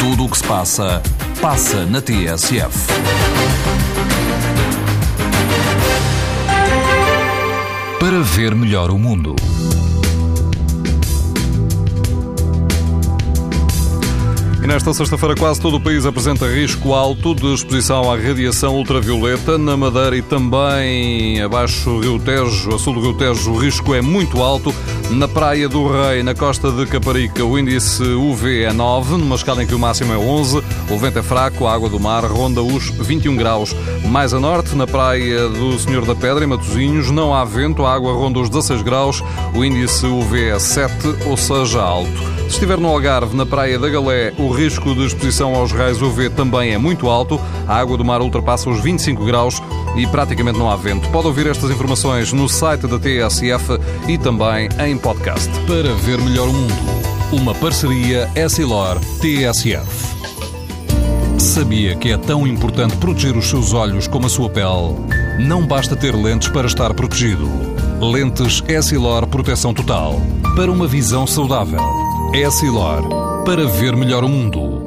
Tudo o que se passa, passa na TSF. Para ver melhor o mundo. E nesta sexta-feira, quase todo o país apresenta risco alto de exposição à radiação ultravioleta. Na Madeira e também abaixo do Rio Tejo, a sul do Rio Tejo, o risco é muito alto. Na Praia do Rei, na costa de Caparica, o índice UV é 9, numa escala em que o máximo é 11. O vento é fraco, a água do mar ronda os 21 graus. Mais a norte, na Praia do Senhor da Pedra, em Matosinhos, não há vento, a água ronda os 16 graus. O índice UV é 7, ou seja, alto. Se estiver no Algarve, na Praia da Galé, o risco de exposição aos raios UV também é muito alto. A água do mar ultrapassa os 25 graus e praticamente não há vento. Pode ouvir estas informações no site da TSF e também em podcast. Para ver melhor o mundo. Uma parceria Essilor-TSF. Sabia que é tão importante proteger os seus olhos como a sua pele? Não basta ter lentes para estar protegido. Lentes Essilor Proteção Total. Para uma visão saudável. Essilor. Para ver melhor o mundo.